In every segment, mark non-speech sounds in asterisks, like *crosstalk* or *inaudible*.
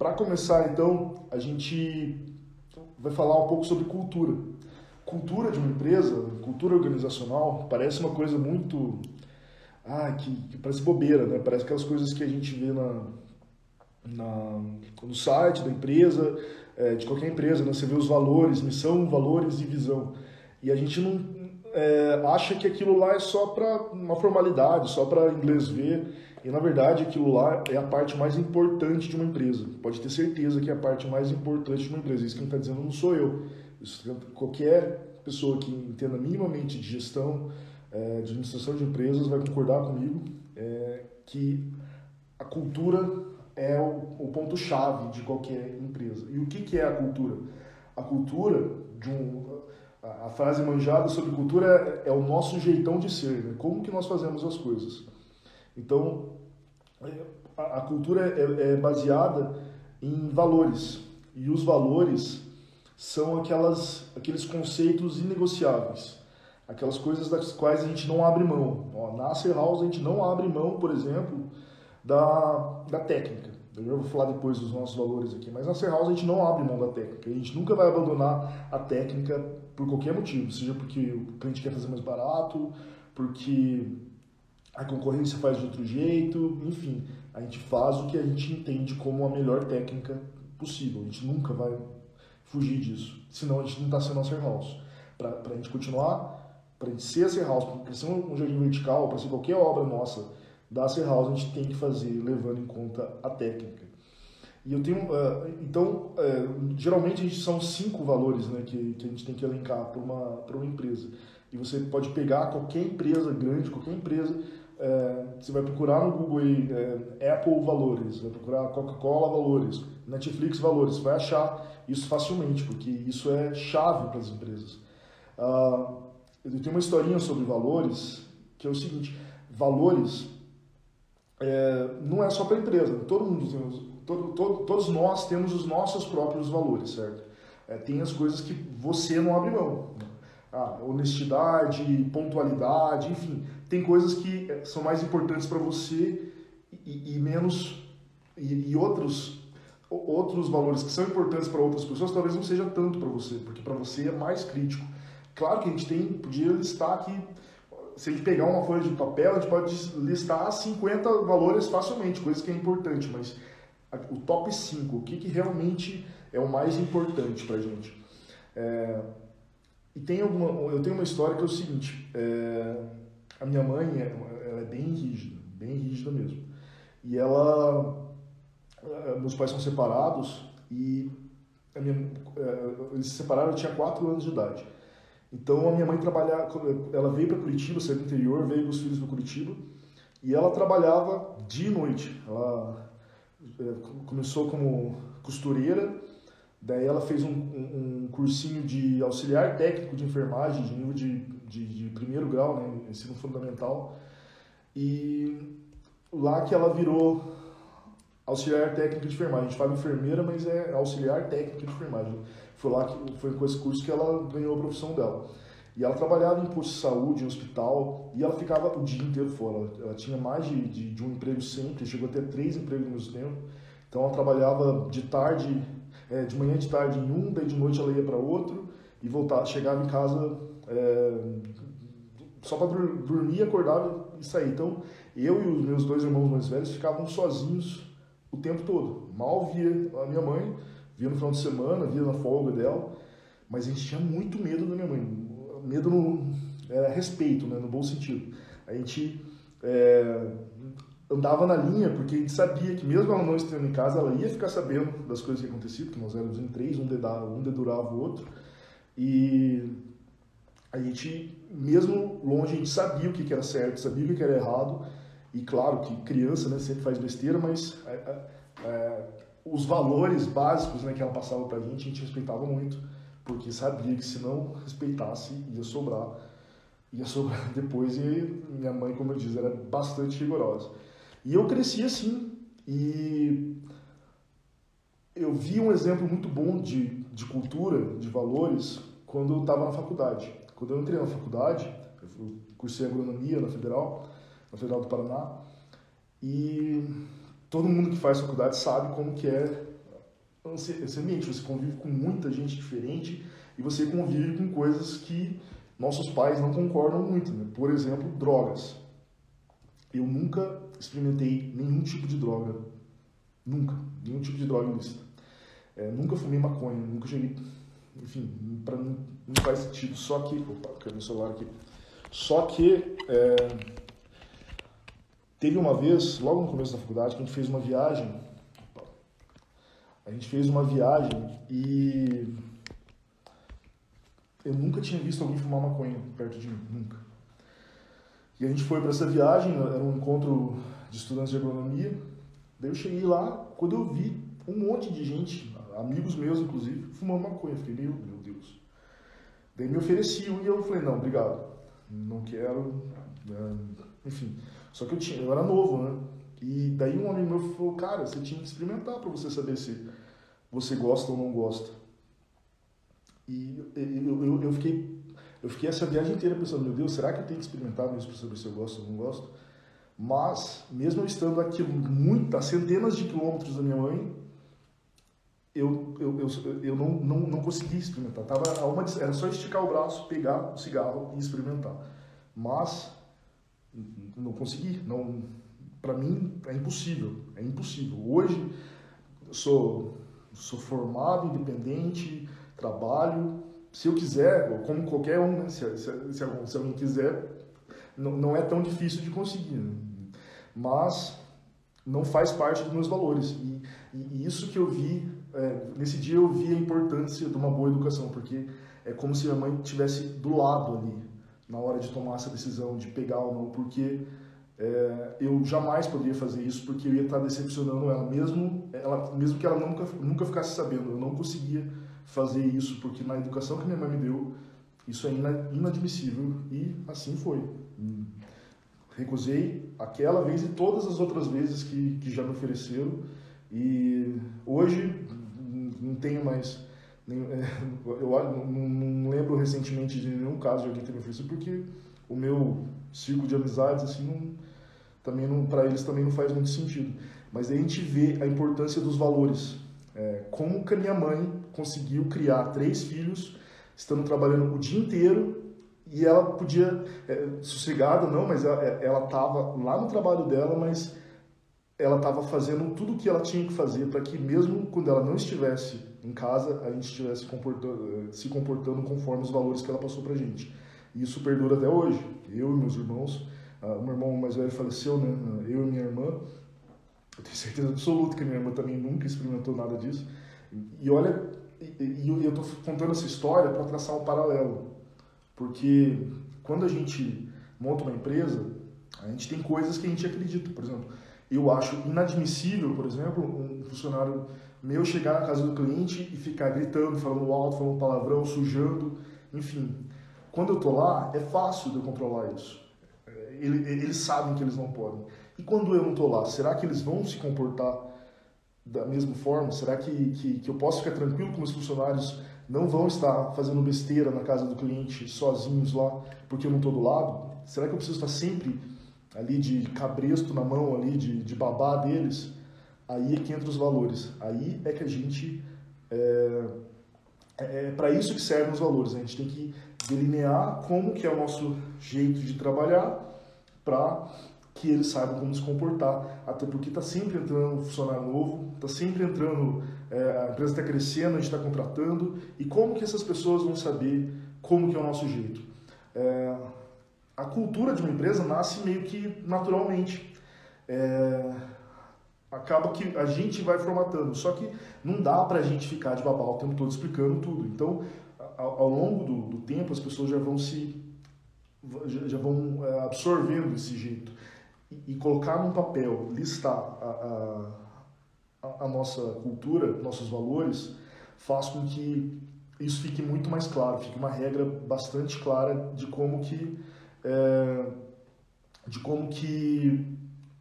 Para começar, então, a gente vai falar um pouco sobre cultura. Cultura de uma empresa, cultura organizacional, parece uma coisa muito. Ah, que, que parece bobeira, né? Parece aquelas coisas que a gente vê na, na, no site da empresa, é, de qualquer empresa, né? Você vê os valores, missão, valores e visão. E a gente não é, acha que aquilo lá é só para uma formalidade, só para inglês ver. E na verdade aquilo lá é a parte mais importante de uma empresa. Pode ter certeza que é a parte mais importante de uma empresa. Isso quem está dizendo não sou eu. Isso, qualquer pessoa que entenda minimamente de gestão, é, de administração de empresas vai concordar comigo é, que a cultura é o, o ponto-chave de qualquer empresa. E o que, que é a cultura? A cultura, de um, a, a frase manjada sobre cultura é, é, o nosso jeitão de ser, né? como que nós fazemos as coisas. Então, a, a cultura é, é baseada em valores. E os valores são aquelas, aqueles conceitos inegociáveis, aquelas coisas das quais a gente não abre mão. Ó, na Acer House a gente não abre mão, por exemplo, da, da técnica. Eu vou falar depois dos nossos valores aqui, mas na Acer House a gente não abre mão da técnica. A gente nunca vai abandonar a técnica por qualquer motivo, seja porque o cliente quer fazer mais barato, porque a concorrência faz de outro jeito, enfim, a gente faz o que a gente entende como a melhor técnica possível. A gente nunca vai fugir disso, senão a gente não está sendo a Acer House. Para a gente continuar, para a gente ser a Acer House, para ser um jardim vertical, para ser qualquer obra nossa da Acer House, a gente tem que fazer levando em conta a técnica. E eu tenho, uh, então, uh, geralmente a gente são cinco valores né, que, que a gente tem que elencar para uma, uma empresa. E você pode pegar qualquer empresa grande, qualquer empresa, uh, você vai procurar no Google aí, Apple valores, vai procurar Coca-Cola valores, Netflix valores, vai achar isso facilmente, porque isso é chave para as empresas. Uh, eu tenho uma historinha sobre valores, que é o seguinte, valores é, não é só para a empresa, todo mundo tem todo, todo, todos nós temos os nossos próprios valores, certo? É, tem as coisas que você não abre mão. Né? Ah, honestidade, pontualidade, enfim, tem coisas que é, são mais importantes para você e, e menos e, e, outros outros valores que são importantes para outras pessoas talvez não seja tanto para você, porque para você é mais crítico. Claro que a gente tem podia listar aqui se a gente pegar uma folha de papel, a gente pode listar 50 valores facilmente, coisas que é importante, mas o top 5, o que, que realmente é o mais importante para gente. É, e tem alguma, eu tenho uma história que é o seguinte, é, a minha mãe ela é bem rígida, bem rígida mesmo. E ela, é, meus pais são separados e minha, é, eles se separaram, eu tinha 4 anos de idade. Então a minha mãe trabalhava, ela veio para Curitiba, saiu do interior, veio com os filhos para Curitiba e ela trabalhava dia e noite. Ela é, começou como costureira, daí ela fez um, um, um, cursinho de auxiliar técnico de enfermagem, de nível de, de, de, primeiro grau, né, ensino fundamental, e lá que ela virou auxiliar técnico de enfermagem. A gente fala enfermeira, mas é auxiliar técnico de enfermagem. Foi lá que foi com esse curso que ela ganhou a profissão dela. E ela trabalhava em posto de saúde, em hospital, e ela ficava o dia inteiro fora. Ela tinha mais de, de, de um emprego sempre, chegou a ter três empregos ao mesmo tempo. Então ela trabalhava de tarde, é, de manhã de tarde em um, daí de noite ela ia para outro, e voltava, chegava em casa é, só para dormir, acordava e sair. Então eu e os meus dois irmãos mais velhos ficavam sozinhos o tempo todo. Mal via a minha mãe, via no final de semana, via na folga dela, mas a gente tinha muito medo da minha mãe medo no é, respeito, né, no bom sentido. A gente é, andava na linha porque a gente sabia que mesmo ela não estando em casa, ela ia ficar sabendo das coisas que aconteciam, porque nós éramos em três, um, dedava, um dedurava o outro. E a gente, mesmo longe, a gente sabia o que era certo, sabia o que era errado. E claro que criança né, sempre faz besteira, mas é, é, os valores básicos né, que ela passava pra gente, a gente respeitava muito porque sabia que se não respeitasse ia sobrar, ia sobrar *laughs* depois e minha mãe, como eu disse, era bastante rigorosa. E eu cresci assim e eu vi um exemplo muito bom de, de cultura, de valores, quando eu estava na faculdade. Quando eu entrei na faculdade, eu cursei agronomia na Federal, na Federal do Paraná, e todo mundo que faz faculdade sabe como que é esse ambiente, você convive com muita gente diferente e você convive com coisas que nossos pais não concordam muito. Né? Por exemplo, drogas. Eu nunca experimentei nenhum tipo de droga. Nunca. Nenhum tipo de droga ilícita. É, nunca fumei maconha, nunca cheguei. Enfim, para mim não faz sentido. Só que. Opa, caiu meu celular aqui. Só que. É, teve uma vez, logo no começo da faculdade, que a gente fez uma viagem. Opa, a gente fez uma viagem e eu nunca tinha visto alguém fumar maconha perto de mim, nunca. E a gente foi para essa viagem, era um encontro de estudantes de agronomia. Daí eu cheguei lá, quando eu vi um monte de gente, amigos meus inclusive, fumando maconha. Eu fiquei, meu, meu Deus. Daí me ofereciam e eu falei, não, obrigado, não quero, né? enfim. Só que eu, tinha, eu era novo, né? E daí um amigo meu falou, cara, você tinha que experimentar para você saber se você gosta ou não gosta. E eu, eu, eu, fiquei, eu fiquei essa viagem inteira pensando, meu Deus, será que eu tenho que experimentar mesmo para saber se eu gosto ou não gosto? Mas, mesmo estando aqui muitas, centenas de quilômetros da minha mãe, eu, eu, eu, eu não, não, não consegui experimentar. Tava uma, era só esticar o braço, pegar o cigarro e experimentar. Mas, não consegui. Não, para mim, é impossível. É impossível. Hoje, sou, sou formado, independente, trabalho. Se eu quiser, como qualquer um, né? se, se, se, se alguém quiser, não, não é tão difícil de conseguir. Né? Mas não faz parte dos meus valores. E, e, isso que eu vi, é, nesse dia eu vi a importância de uma boa educação, porque é como se a mãe estivesse do lado ali, na hora de tomar essa decisão, de pegar ou não, porque é, eu jamais poderia fazer isso, porque eu ia estar decepcionando ela, mesmo, ela, mesmo que ela nunca, nunca ficasse sabendo, eu não conseguia fazer isso, porque na educação que minha mãe me deu, isso é inadmissível e assim foi. Recusei aquela vez e todas as outras vezes que, que já me ofereceram e hoje não tenho mais. *laughs* Eu não, lembro recentemente de nenhum caso de alguém ter me oferecido, porque o meu círculo de amizades assim não, também não para eles também não faz muito sentido. Mas a gente vê a importância dos valores. É, como que a minha mãe conseguiu criar três filhos, estando trabalhando o dia inteiro e ela podia, é, sossegada não, mas ela estava lá no trabalho dela, mas ela estava fazendo tudo o que ela tinha que fazer para que mesmo quando ela não estivesse em casa, a gente estivesse comportando, se comportando conforme os valores que ela passou para gente. E isso perdura até hoje. Eu e meus irmãos, uh, o meu irmão mais velho faleceu, né? Eu e minha irmã. Eu tenho certeza absoluta que minha irmã também nunca experimentou nada disso. E olha, e, eu estou contando essa história para traçar um paralelo, porque quando a gente monta uma empresa, a gente tem coisas que a gente acredita. Por exemplo, eu acho inadmissível, por exemplo, um funcionário meu chegar na casa do cliente e ficar gritando, falando alto, falando palavrão, sujando, enfim. Quando eu estou lá, é fácil de eu controlar isso. Eles sabem que eles não podem. E quando eu não estou lá, será que eles vão se comportar da mesma forma? Será que, que, que eu posso ficar tranquilo com os funcionários não vão estar fazendo besteira na casa do cliente sozinhos lá porque eu não estou do lado? Será que eu preciso estar sempre ali de cabresto na mão, ali de, de babá deles? Aí é que entra os valores. Aí é que a gente. É, é, é para isso que servem os valores. A gente tem que delinear como que é o nosso jeito de trabalhar para que eles saibam como se comportar. Até porque está sempre entrando um funcionário novo, está sempre entrando, é, a empresa está crescendo, a gente está contratando, e como que essas pessoas vão saber como que é o nosso jeito? É, a cultura de uma empresa nasce meio que naturalmente. É, acaba que a gente vai formatando, só que não dá para a gente ficar de babau o tempo todo explicando tudo. Então, ao, ao longo do, do, tempo, as pessoas já vão se já, já vão é, absorvendo esse jeito e, colocar num papel, listar a, a, a, nossa cultura, nossos valores, faz com que isso fique muito mais claro, fique uma regra bastante clara de como que é, de como que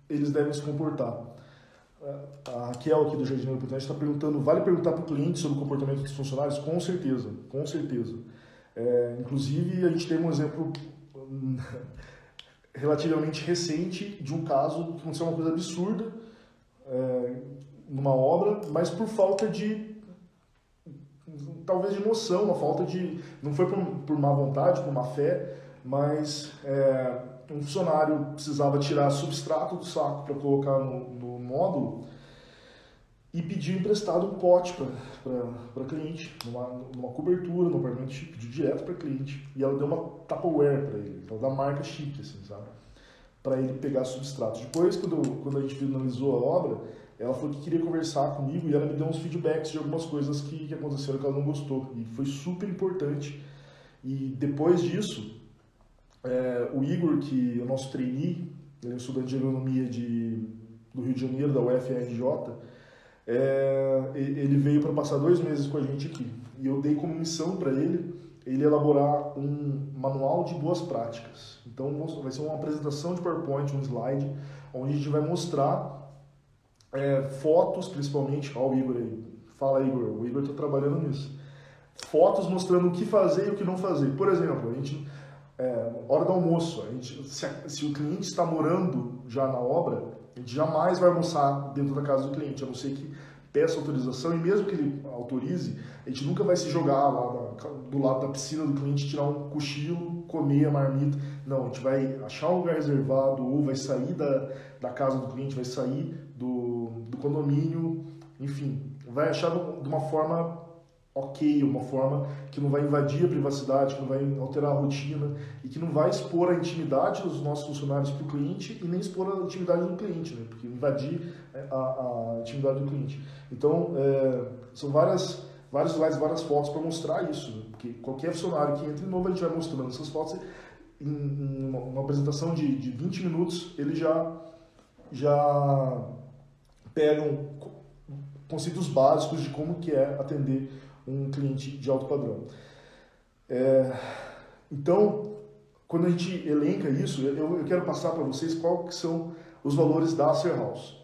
eles devem se comportar. A Raquel aqui do Jardim Importante está perguntando, vale perguntar para o cliente sobre o comportamento dos funcionários? Com certeza, com certeza. É, inclusive, a gente tem um exemplo relativamente recente de um caso que aconteceu uma coisa absurda. É, numa obra, mas por falta de talvez de noção, uma falta de não foi por, por má vontade, por má fé, mas é, um funcionário precisava tirar substrato do saco para colocar no, no módulo e pediu emprestado um pote para cliente, numa, numa cobertura, no apartamento pediu direto para cliente. E ela deu uma Tupperware para ele, então da marca chique, assim, sabe? Para ele pegar substrato. Depois, quando, quando a gente finalizou a obra, ela falou que queria conversar comigo e ela me deu uns feedbacks de algumas coisas que, que aconteceram que ela não gostou. E foi super importante. E depois disso, é, o Igor, que é o nosso trainee, ele é estudante de agronomia de, do Rio de Janeiro, da UFRJ, é, ele veio para passar dois meses com a gente aqui. E eu dei como missão para ele ele elaborar um manual de boas práticas. Então vai ser uma apresentação de PowerPoint, um slide, onde a gente vai mostrar é, fotos, principalmente. Olha o Igor aí. Fala, Igor. O Igor está trabalhando nisso. Fotos mostrando o que fazer e o que não fazer. Por exemplo, a gente, é, hora do almoço, a gente, se, se o cliente está morando já na obra, a gente jamais vai almoçar dentro da casa do cliente, a não ser que peça autorização e mesmo que ele autorize, a gente nunca vai se jogar lá do lado da piscina do cliente, tirar um cochilo, comer a marmita. Não, a gente vai achar um lugar reservado ou vai sair da, da casa do cliente, vai sair do, do condomínio, enfim, vai achar de uma forma ok, uma forma que não vai invadir a privacidade, que não vai alterar a rotina e que não vai expor a intimidade dos nossos funcionários para o cliente e nem expor a intimidade do cliente, né? porque invadir é, a, a intimidade do cliente. Então, é, são várias, vários slides, várias fotos para mostrar isso, né? porque qualquer funcionário que entre novo, a gente vai mostrando essas fotos em, em uma, uma, apresentação de, de 20 minutos, ele já, já pegam conceitos básicos de como que é atender um cliente de alto padrão. É, então, quando a gente elenca isso, eu, eu quero passar para vocês quais são os valores da Acer House.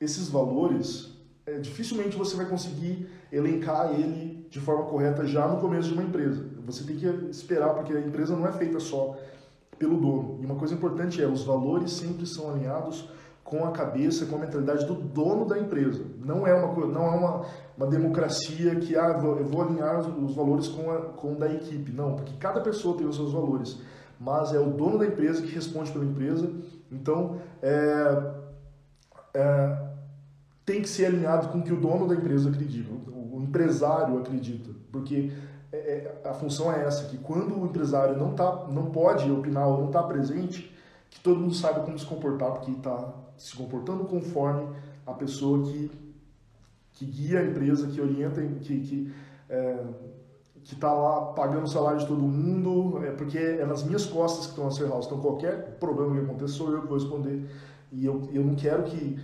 Esses valores, é, dificilmente você vai conseguir elencar ele de forma correta já no começo de uma empresa. Você tem que esperar, porque a empresa não é feita só pelo dono. E uma coisa importante é, os valores sempre são alinhados com a cabeça, com a mentalidade do dono da empresa. Não é uma, não é uma, uma democracia que ah, eu vou alinhar os valores com, a, com da equipe. Não, porque cada pessoa tem os seus valores. Mas é o dono da empresa que responde pela empresa. Então, é, é, tem que ser alinhado com o que o dono da empresa acredita, o, o empresário acredita. Porque é, é a função é essa, que quando o empresário não, tá, não pode opinar ou não está presente, que todo mundo saiba como se comportar, porque está se comportando conforme a pessoa que, que guia a empresa, que orienta, que, que é, que está lá pagando o salário de todo mundo, é porque é nas minhas costas que estão a ser house. Então qualquer problema que aconteça sou eu que vou responder. E eu, eu não quero que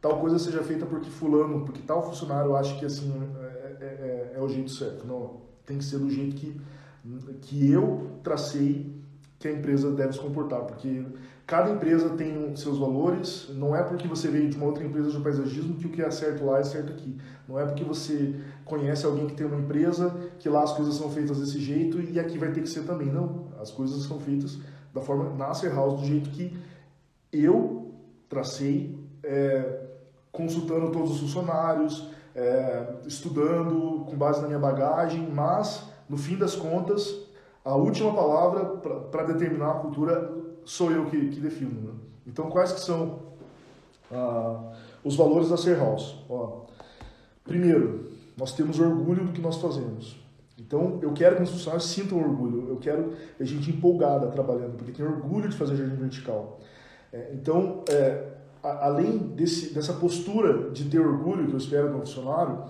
tal coisa seja feita porque fulano, porque tal funcionário acha que assim é, é, é, é o jeito certo. Não, tem que ser do jeito que, que eu tracei que a empresa deve se comportar, porque cada empresa tem seus valores, não é porque você veio de uma outra empresa de paisagismo que o que é certo lá é certo aqui. Não é porque você conhece alguém que tem uma empresa que lá as coisas são feitas desse jeito e aqui vai ter que ser também. Não, as coisas são feitas da forma Nasser House, do jeito que eu tracei, é, consultando todos os funcionários, é, estudando com base na minha bagagem, mas no fim das contas a última palavra para determinar a cultura sou eu que, que defino. Né? Então, quais que são ah, os valores da Ser House? Ó, primeiro, nós temos orgulho do que nós fazemos. Então, eu quero que os funcionários sintam orgulho. Eu quero a gente empolgada trabalhando, porque tem orgulho de fazer jardim vertical. É, então, é, a, além desse, dessa postura de ter orgulho que eu espero do funcionário,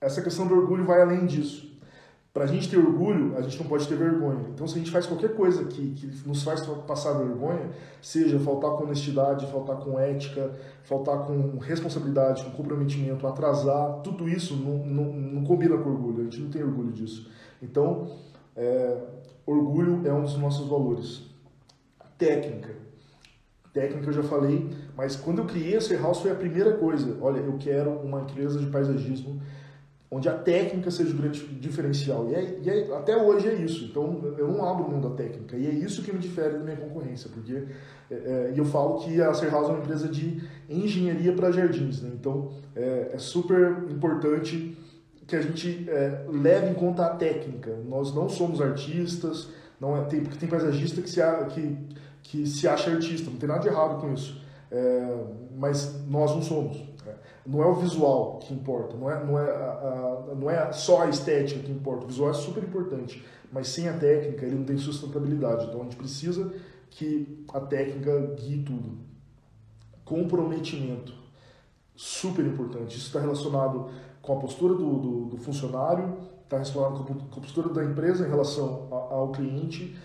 essa questão do orgulho vai além disso. Para a gente ter orgulho, a gente não pode ter vergonha. Então, se a gente faz qualquer coisa que, que nos faz passar vergonha, seja faltar com honestidade, faltar com ética, faltar com responsabilidade, com comprometimento, atrasar, tudo isso não, não, não combina com orgulho. A gente não tem orgulho disso. Então, é, orgulho é um dos nossos valores. Técnica. Técnica eu já falei, mas quando eu criei a Ser foi a primeira coisa. Olha, eu quero uma empresa de paisagismo onde a técnica seja o grande diferencial. E, é, e é, até hoje é isso. Então eu não abro mão da técnica. E é isso que me difere da minha concorrência, porque é, é eu falo que a Ser House é uma empresa de engenharia para jardins. Né? Então é, é, super importante que a gente é, leve em conta a técnica. Nós não somos artistas, não é, tem, porque tem paisagista que se, que, que se acha artista, não tem nada de errado com isso. Mas nós não somos. Não é o visual que importa, não é, não, é a, a, não é só a estética que importa. O visual é super importante, mas sem a técnica ele não tem sustentabilidade. Então a gente precisa que a técnica guie tudo. Comprometimento, super importante. Isso está relacionado com a postura do, do, do funcionário, está relacionado com a postura da empresa em relação ao cliente,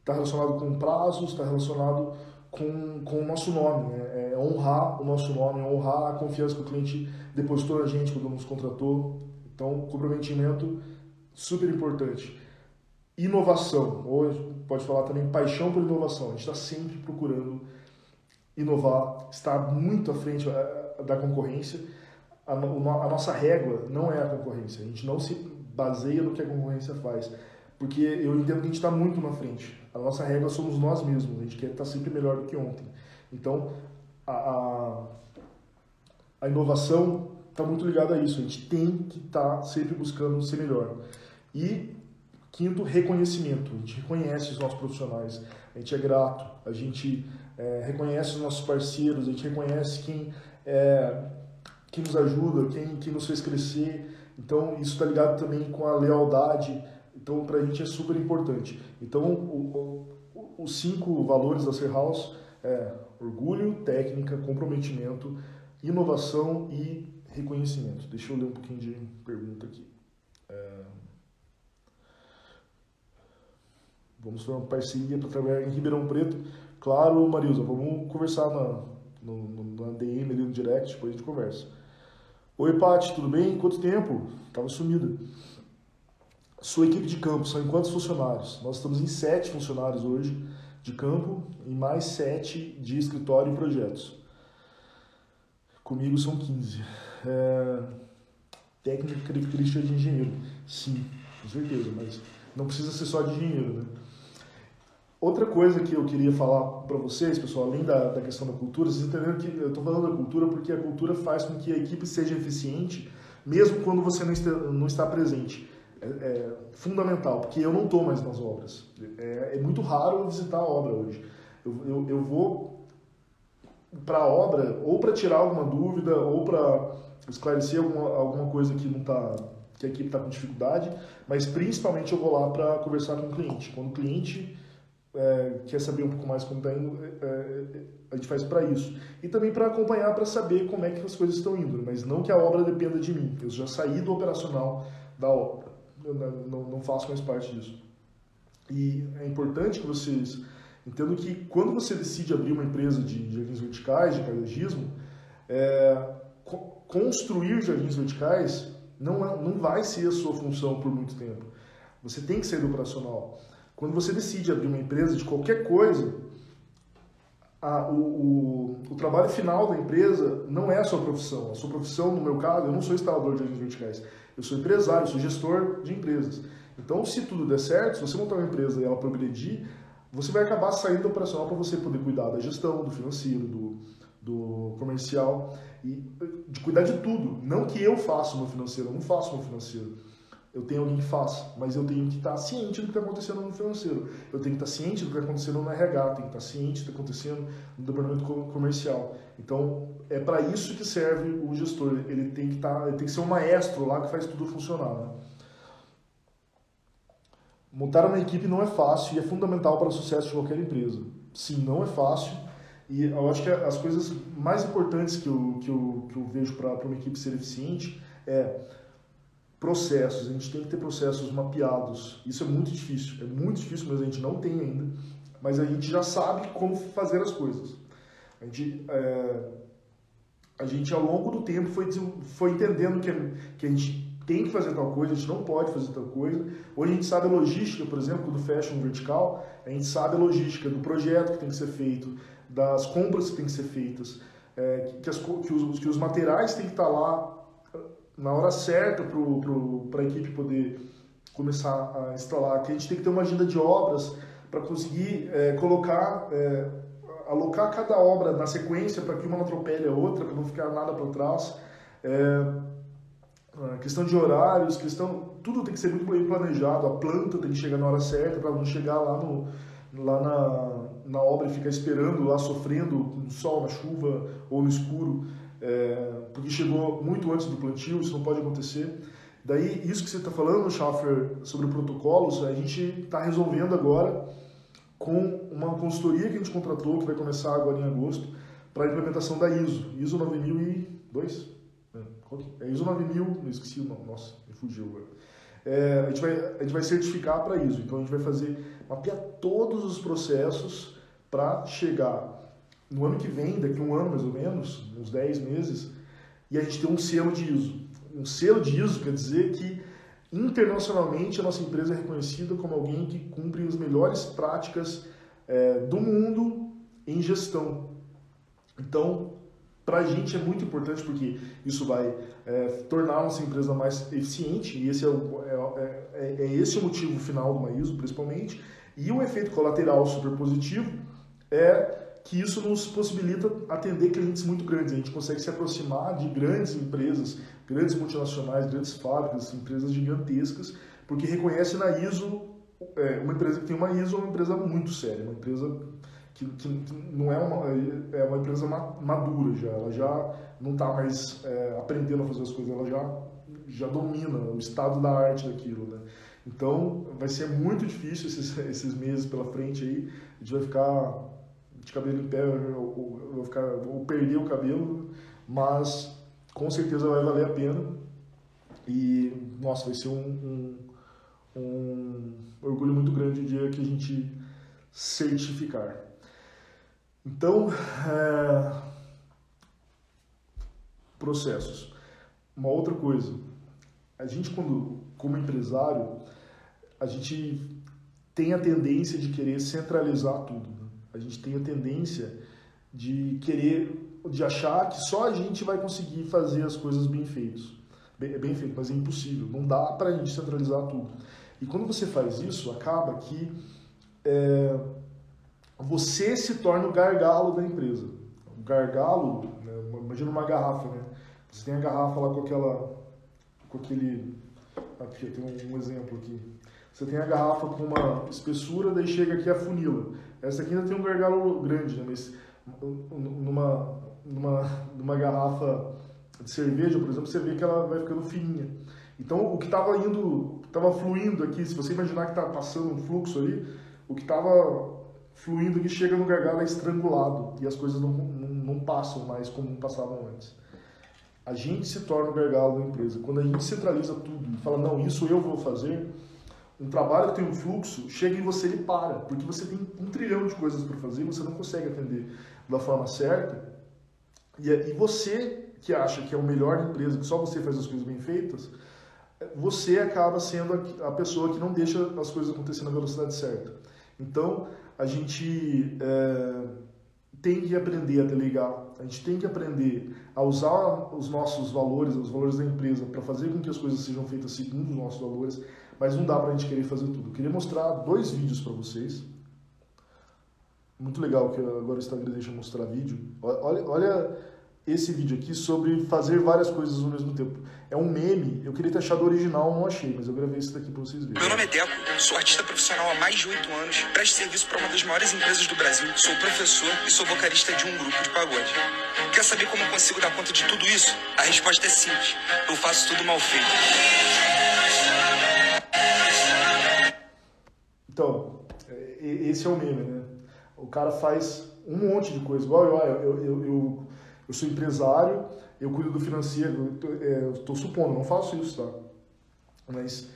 está relacionado com prazos, está relacionado com, com o nosso nome, né? É honrar o nosso nome, é honrar a confiança que o cliente depositou na gente quando nos contratou. Então, comprometimento super importante. Inovação, ou pode falar também paixão por inovação. A gente está sempre procurando inovar, estar muito à frente eh, da concorrência. A, nossa régua não é a concorrência. A gente não se baseia no que a concorrência faz porque eu entendo que a gente está muito na frente. A nossa regra somos nós mesmos, a gente quer estar tá sempre melhor do que ontem. Então, a, a, inovação está muito ligada a isso, a gente tem que estar tá sempre buscando ser melhor. E, quinto, reconhecimento. A gente reconhece os nossos profissionais, a gente é grato, a gente é, reconhece os nossos parceiros, a gente reconhece quem, é, quem nos ajuda, quem, quem nos fez crescer. Então, isso está ligado também com a lealdade então, para a gente é super importante. Então, o, o, os cinco valores da Ser House é orgulho, técnica, comprometimento, inovação e reconhecimento. Deixa eu ler um pouquinho de pergunta aqui. É... Vamos fazer uma parceria para trabalhar em Ribeirão Preto. Claro, Marilza, vamos conversar na, no, na DM ali no direct, depois a gente conversa. Oi, Paty, tudo bem? Quanto tempo? Tava sumida. Sua equipe de campo são em quantos funcionários? Nós estamos em sete funcionários hoje de campo e mais sete de escritório e projetos. Comigo são 15. É... Técnica característica de engenheiro. Sim, com certeza, mas não precisa ser só de engenheiro, né? Outra coisa que eu queria falar para vocês, pessoal, além da, da questão da cultura, vocês entenderam que eu estou falando da cultura porque a cultura faz com que a equipe seja eficiente, mesmo quando você não não está presente é, é fundamental, porque eu não estou mais nas obras. É, é, muito raro eu visitar a obra hoje. Eu, eu, eu vou para a obra ou para tirar alguma dúvida ou para esclarecer alguma, alguma coisa que não tá que a equipe está com dificuldade, mas principalmente eu vou lá para conversar com o cliente. Quando o cliente é, quer saber um pouco mais como está indo, é, é, a gente faz para isso. E também para acompanhar, para saber como é que as coisas estão indo, mas não que a obra dependa de mim. Eu já saí do operacional da obra eu não, não faço mais parte disso. E é importante que vocês entendam que quando você decide abrir uma empresa de jardins verticais, de paisagismo, é, construir jardins verticais não, é, não vai ser a sua função por muito tempo. Você tem que ser do operacional. Quando você decide abrir uma empresa de qualquer coisa, a, o, o, o, trabalho final da empresa não é a sua profissão. A sua profissão, no meu caso, eu não sou instalador de jardins verticais. Eu sou empresário, eu sou gestor de empresas. Então, se tudo der certo, se você montar uma empresa e ela progredir, você vai acabar saindo do operacional para você poder cuidar da gestão, do financeiro, do, do comercial e de cuidar de tudo. Não que eu faça o meu financeiro, eu não faço o meu financeiro. Eu tenho alguém que faça, mas eu tenho que estar ciente do que está acontecendo no financeiro. Eu tenho que estar ciente do que está acontecendo no RH, tenho que estar ciente do que está acontecendo no departamento comercial. Então, é para isso que serve o gestor. Ele tem que estar, ele tem que ser um maestro lá que faz tudo funcionar. Né? Montar uma equipe não é fácil e é fundamental para o sucesso de qualquer empresa. Sim, não é fácil. E eu acho que as coisas mais importantes que eu, que eu, que eu vejo para uma equipe ser eficiente é processos, a gente tem que ter processos mapeados. Isso é muito difícil, é muito difícil, mas a gente não tem ainda. Mas a gente já sabe como fazer as coisas. A gente, é, a gente ao longo do tempo foi, foi entendendo que, que a gente tem que fazer tal coisa, a gente não pode fazer tal coisa. Hoje a gente sabe a logística, por exemplo, do fashion vertical, a gente sabe a logística do projeto que tem que ser feito, das compras que tem que ser feitas, é, que, as, que, os, que os materiais têm que estar lá na hora certa para a equipe poder começar a instalar, que a gente tem que ter uma agenda de obras para conseguir é, colocar, é, alocar cada obra na sequência para que uma não atropele a outra, para não ficar nada para trás. É, questão de horários, questão, tudo tem que ser muito bem planejado, a planta tem que chegar na hora certa para não chegar lá, no, lá na, na obra e ficar esperando lá, sofrendo no sol, na chuva ou no escuro, é, porque chegou muito antes do plantio, isso não pode acontecer. Daí, isso que você está falando, Schaffer, sobre protocolos, a gente está resolvendo agora com uma consultoria que a gente contratou, que vai começar agora em agosto, para a implementação da ISO, ISO 9002. É, é ISO 9000, não esqueci o nome, nossa, me fugiu agora. É, a, gente vai, a gente vai certificar para ISO, então a gente vai fazer, mapear todos os processos para chegar no ano que vem, daqui a um ano mais ou menos, uns 10 meses, e a gente ter um selo de ISO. Um selo de ISO quer dizer que internacionalmente a nossa empresa é reconhecida como alguém que cumpre as melhores práticas é, do mundo em gestão. Então, para a gente é muito importante porque isso vai é, tornar a nossa empresa mais eficiente e esse é, o, é, é, é esse o motivo final uma ISO, principalmente. E o efeito colateral super positivo é que isso nos possibilita atender clientes muito grandes. A gente consegue se aproximar de grandes empresas, grandes multinacionais, grandes fábricas, empresas gigantescas, porque reconhece na ISO, é, uma empresa que tem uma ISO é uma empresa muito séria, uma empresa que, que, não é uma, é uma empresa madura já, ela já não está mais é, aprendendo a fazer as coisas, ela já, já domina o estado da arte daquilo, né? Então, vai ser muito difícil esses, esses meses pela frente aí, a gente vai ficar de cabelo em pé, vou, ficar, vou perder o cabelo, mas com certeza vai valer a pena. E, nossa, vai ser um, um, um orgulho muito grande o dia que a gente certificar. Então, é, processos. Uma outra coisa, a gente quando, como empresário, a gente tem a tendência de querer centralizar tudo. A gente tem a tendência de querer, de achar que só a gente vai conseguir fazer as coisas bem feitas. Bem, bem feito, mas é impossível. Não dá para a gente centralizar tudo. E quando você faz isso, acaba que é, você se torna o gargalo da empresa. O gargalo, né, imagina uma garrafa, né? Você tem a garrafa lá com aquela, com aquele, aqui tem um, um exemplo aqui. Você tem a garrafa com uma espessura, daí chega aqui a funila. Essa aqui ainda tem um gargalo grande, né? mas numa, numa, numa garrafa de cerveja, por exemplo, você vê que ela vai ficando fininha. Então, o que estava indo, estava fluindo aqui, se você imaginar que está passando um fluxo ali, o que estava fluindo aqui chega no gargalo é estrangulado e as coisas não, não, não passam mais como passavam antes. A gente se torna o gargalo da empresa. Quando a gente centraliza tudo e fala, não, isso eu vou fazer, um trabalho que tem um fluxo, chega em você e para, porque você tem um trilhão de coisas para fazer e você não consegue atender da forma certa. E, e você que acha que é o melhor empresa, que só você faz as coisas bem feitas, você acaba sendo a, a pessoa que não deixa as coisas acontecer na velocidade certa. Então, a gente é, tem que aprender a delegar, a gente tem que aprender a usar os nossos valores, os valores da empresa, para fazer com que as coisas sejam feitas segundo os nossos valores mas não dá para a gente querer fazer tudo. Eu queria mostrar dois vídeos para vocês. Muito legal que agora o Instagram deixa mostrar vídeo. Olha, olha esse vídeo aqui sobre fazer várias coisas ao mesmo tempo. É um meme, eu queria ter achado original, não achei, mas eu gravei isso daqui para vocês verem. Meu nome é Deco, sou artista profissional há mais de oito anos, presto serviço para uma das maiores empresas do Brasil, sou professor e sou vocalista de um grupo de pagode. Quer saber como consigo dar conta de tudo isso? A resposta é simples, eu faço tudo mal feito. Então, esse é o meme, né? O cara faz um monte de coisa. Igual eu, eu, eu, eu, eu sou empresário, eu cuido do financeiro, estou é, supondo, não faço isso, tá? Mas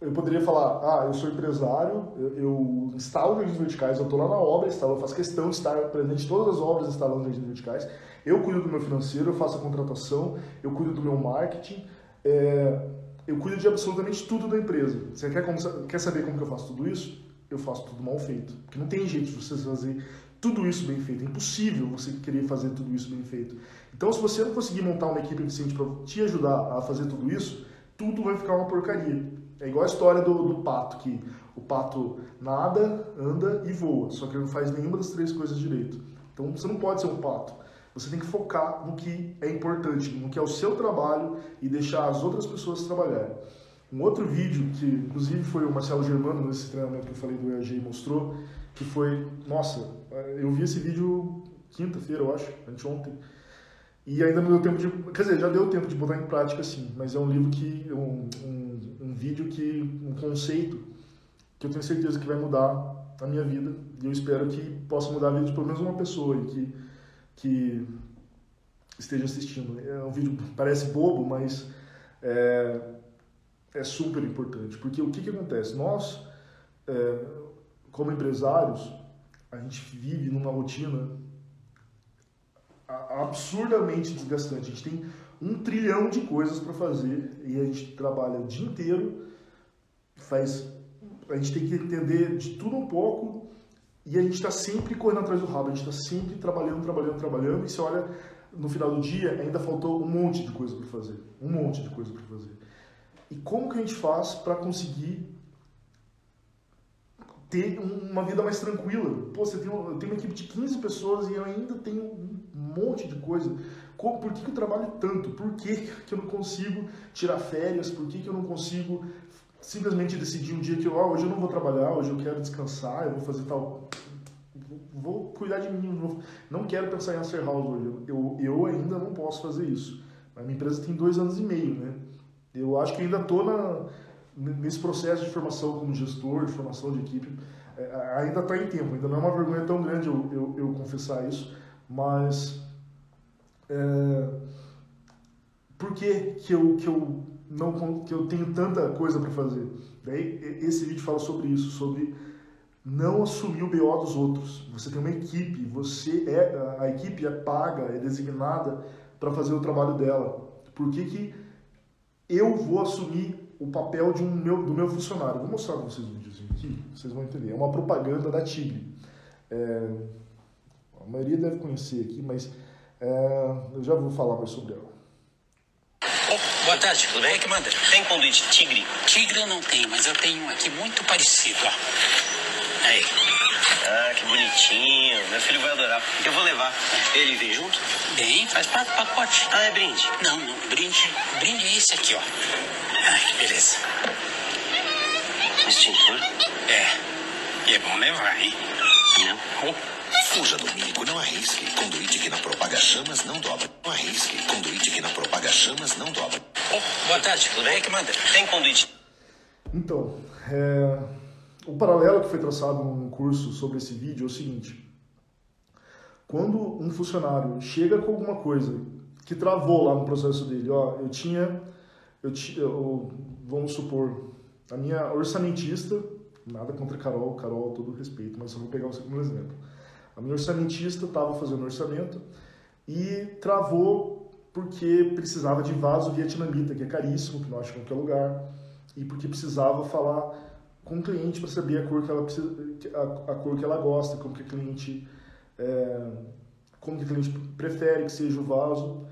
eu poderia falar, ah, eu sou empresário, eu, eu instalo jardins verticais, eu estou lá na obra, instalo, eu faço questão de estar presente em todas as obras instalando jardins verticais, eu cuido do meu financeiro, eu faço a contratação, eu cuido do meu marketing, é, eu cuido de absolutamente tudo da empresa. Você quer, como, quer saber como que eu faço tudo isso? Eu faço tudo mal feito. Porque não tem jeito de você fazer tudo isso bem feito. É impossível você querer fazer tudo isso bem feito. Então, se você não conseguir montar uma equipe eficiente para te ajudar a fazer tudo isso, tudo vai ficar uma porcaria. É igual a história do, do pato, que o pato nada, anda e voa, só que ele não faz nenhuma das três coisas direito. Então, você não pode ser um pato. Você tem que focar no que é importante, no que é o seu trabalho e deixar as outras pessoas trabalharem. Um outro vídeo, que inclusive foi o Marcelo Germano, nesse treinamento que eu falei do EAG, mostrou, que foi, nossa, eu vi esse vídeo quinta-feira, eu acho, anteontem, e ainda não deu tempo de, quer dizer, já deu tempo de botar em prática sim, mas é um livro que, um, um, um vídeo que, um conceito que eu tenho certeza que vai mudar a minha vida, e eu espero que possa mudar a vida de pelo menos uma pessoa, e que que esteja assistindo. É um vídeo parece bobo, mas é, é super importante, porque o que, que acontece? Nós, é, como empresários, a gente vive numa rotina absurdamente desgastante. A gente tem um trilhão de coisas para fazer e a gente trabalha o dia inteiro, faz, a gente tem que entender de tudo um pouco e a gente está sempre correndo atrás do rabo, a gente está sempre trabalhando, trabalhando, trabalhando, e você olha no final do dia, ainda faltou um monte de coisa para fazer. Um monte de coisa para fazer. E como que a gente faz para conseguir ter uma vida mais tranquila? Pô, você tem, uma, eu tenho uma equipe de 15 pessoas e eu ainda tenho um monte de coisa. por que, que eu trabalho tanto? Por que, que eu não consigo tirar férias? Por que, que eu não consigo simplesmente decidir um dia que oh, hoje eu não vou trabalhar, hoje eu quero descansar, eu vou fazer tal. Vou cuidar de mim, não, não quero pensar em Acer House hoje. Eu, eu ainda não posso fazer isso. A minha empresa tem dois anos e meio, né? Eu acho que ainda estou nesse processo de formação como gestor, de formação de equipe. É, ainda está em tempo, ainda não é uma vergonha tão grande eu, eu, eu confessar isso, mas. É, por que, que, eu, que eu não que eu tenho tanta coisa para fazer. Daí esse vídeo fala sobre isso, sobre não assumir o BO dos outros. Você tem uma equipe, você é a equipe é paga, é designada para fazer o trabalho dela. Por que, que eu vou assumir o papel de um meu, do meu funcionário? Vou mostrar para vocês um videozinho aqui, vocês vão entender. É uma propaganda da Tigre. É, a maioria deve conhecer aqui, mas é, eu já vou falar mais sobre ela. Boa tarde, tudo bem? que manda? Tem conduíte tigre? Tigre eu não tenho, mas eu tenho um aqui muito parecido, ó. Aí. Ah, que bonitinho. Meu filho vai adorar. Eu vou levar. Ele vem junto? Vem, faz parte do pacote. Ah, é brinde? Não, não. Brinde, brinde é esse aqui, ó. Ai, que beleza. Extintor? É. E é bom levar, hein? Não. Oh. Fuja do mico, não arrisque. Conduíte que não propaga chamas não dobra. Não arrisque. Conduíte que não propaga chamas não dobra. Oh, boa tarde, tudo bem? que manda? Tem conduíte. Então, é... o paralelo que foi traçado num curso sobre esse vídeo é o seguinte. Quando um funcionário chega com alguma coisa que travou lá no processo dele, ó, eu tinha, eu, eu vamos supor, a minha orçamentista, nada contra a Carol, Carol, todo respeito, mas só vou pegar você como exemplo a minha orçamentista estava fazendo orçamento e travou porque precisava de vaso vietnamita, que é caríssimo, que não acha em qualquer lugar, e porque precisava falar com o cliente para saber a cor que ela precisa, a, a, cor que ela gosta, como que a cliente é, como que cliente prefere que seja o vaso.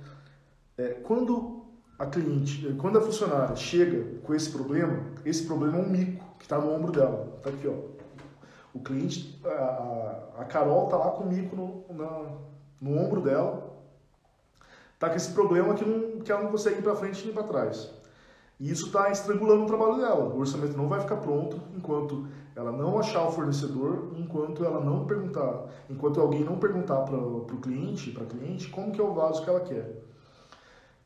É, quando a cliente, quando a funcionária chega com esse problema, esse problema é um mico que está no ombro dela, tá aqui ó. O cliente, a, a Carol tá lá comigo no, na, no ombro dela, tá com esse problema que, não, que ela não consegue ir para frente nem para trás. E isso está estrangulando o trabalho dela. O orçamento não vai ficar pronto enquanto ela não achar o fornecedor, enquanto ela não perguntar, enquanto alguém não perguntar para o cliente, para cliente, como que é o vaso que ela quer.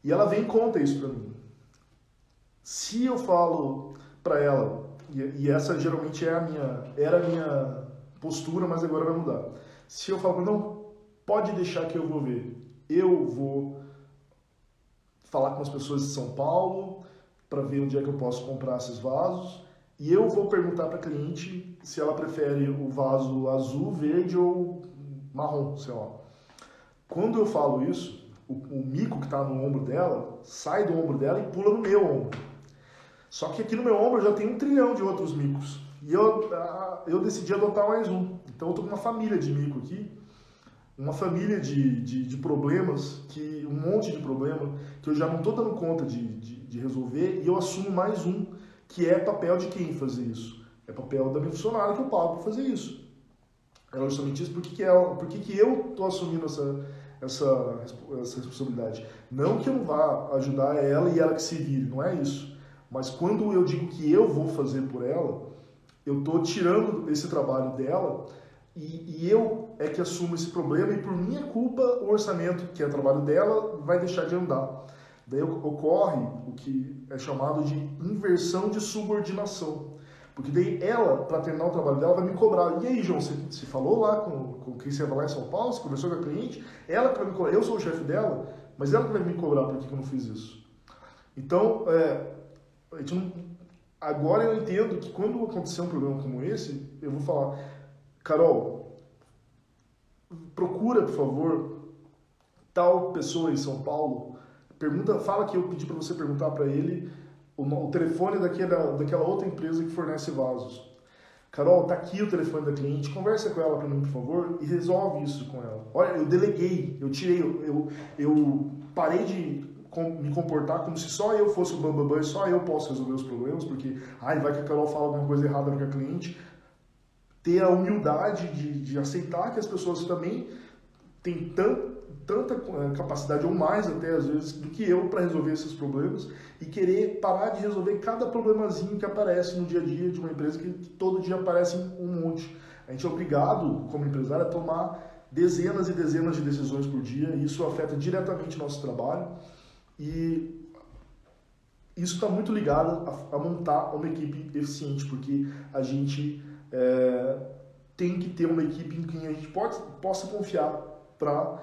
E ela vem e conta isso para mim. Se eu falo para ela, e, e, essa geralmente é a minha, era a minha postura, mas agora vai mudar. Se eu falo, não, pode deixar que eu vou ver. Eu vou falar com as pessoas de São Paulo para ver onde é que eu posso comprar esses vasos. E eu vou perguntar para a cliente se ela prefere o vaso azul, verde ou marrom, sei lá. Quando eu falo isso, o, o mico que está no ombro dela sai do ombro dela e pula no meu ombro. Só que aqui no meu ombro já tem um trilhão de outros micos. E eu, eu decidi adotar mais um. Então eu tô com uma família de mico aqui. uma família de, de, de, problemas, que um monte de problema, que eu já não estou dando conta de, de, de, resolver e eu assumo mais um, que é papel de quem fazer isso? É papel da minha funcionária que eu pago para fazer isso. É justamente isso. Por que, que, é, por que, que eu estou assumindo essa, essa, essa responsabilidade? Não que eu não vá ajudar ela e ela que se vire, não é isso. Mas quando eu digo que eu vou fazer por ela, eu estou tirando esse trabalho dela e, e, eu é que assumo esse problema e por minha culpa o orçamento, que é trabalho dela, vai deixar de andar. Daí ocorre o que é chamado de inversão de subordinação. Porque daí ela, para terminar o trabalho dela, vai me cobrar. E aí, João, você, você falou lá com, com quem você vai lá em São Paulo, você conversou com a cliente, ela que vai me cobrar. Eu sou o chefe dela, mas ela que vai me cobrar por que eu não fiz isso. Então, é, a gente não, agora eu entendo que quando acontecer um problema como esse, eu vou falar, Carol, procura, por favor, tal pessoa em São Paulo, pergunta, fala que eu pedi para você perguntar para ele o, o telefone daquela, daquela outra empresa que fornece vasos. Carol, tá aqui o telefone da cliente, conversa com ela para mim, por favor, e resolve isso com ela. Olha, eu deleguei, eu tirei, eu, eu, eu parei de me comportar como se só eu fosse o bambambam e só eu posso resolver os problemas, porque ai, vai que a Carol fala alguma coisa errada com a cliente. Ter a humildade de, de aceitar que as pessoas também têm tanta eh, capacidade ou mais até às vezes do que eu para resolver esses problemas e querer parar de resolver cada problemazinho que aparece no dia a dia de uma empresa que todo dia aparece um monte. A gente é obrigado, como empresário, a tomar dezenas e dezenas de decisões por dia e isso afeta diretamente nosso trabalho e isso está muito ligado a, a, montar uma equipe eficiente, porque a gente é, tem que ter uma equipe em quem a gente pode, possa confiar para